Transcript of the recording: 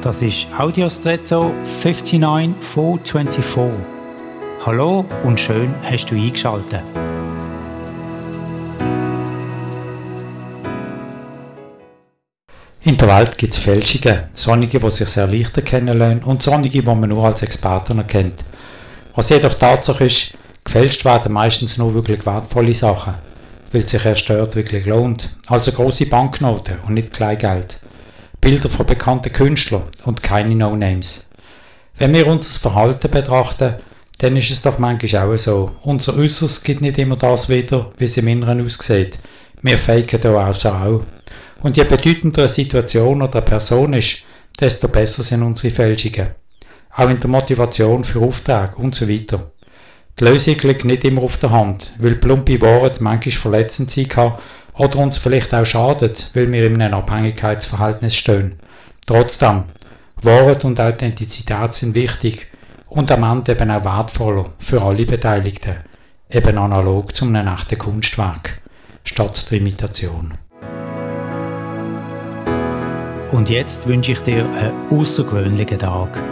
Das ist Audiostretto 59424. Hallo und schön hast du eingeschaltet. In der Welt gibt es Fälschungen, sonnige, die sich sehr leicht erkennen lassen und sonnige, die man nur als Experten erkennt. Was jedoch Tatsache ist, gefälscht werden meistens nur wirklich wertvolle Sachen, weil sich erst dort wirklich lohnt, also große Banknoten und nicht Kleingeld. Bilder von bekannten Künstlern und keine No-Names. Wenn wir unser Verhalten betrachten, dann ist es doch manchmal auch so. Unser Äußeres gibt nicht immer das wieder, wie es im Inneren aussieht. Wir faken da also auch. Und je bedeutender eine Situation oder eine Person ist, desto besser sind unsere Fälschungen. Auch in der Motivation für Aufträge und so weiter. Die Lösung liegt nicht immer auf der Hand, weil plumpe Worte manchmal verletzend sein kann oder uns vielleicht auch schadet, weil wir in einem Abhängigkeitsverhältnis stehen. Trotzdem, Wahrheit und Authentizität sind wichtig und am Ende eben auch wertvoller für alle Beteiligten, eben analog zu einem echten Kunstwerk, statt der Imitation. Und jetzt wünsche ich dir einen außergewöhnlichen Tag.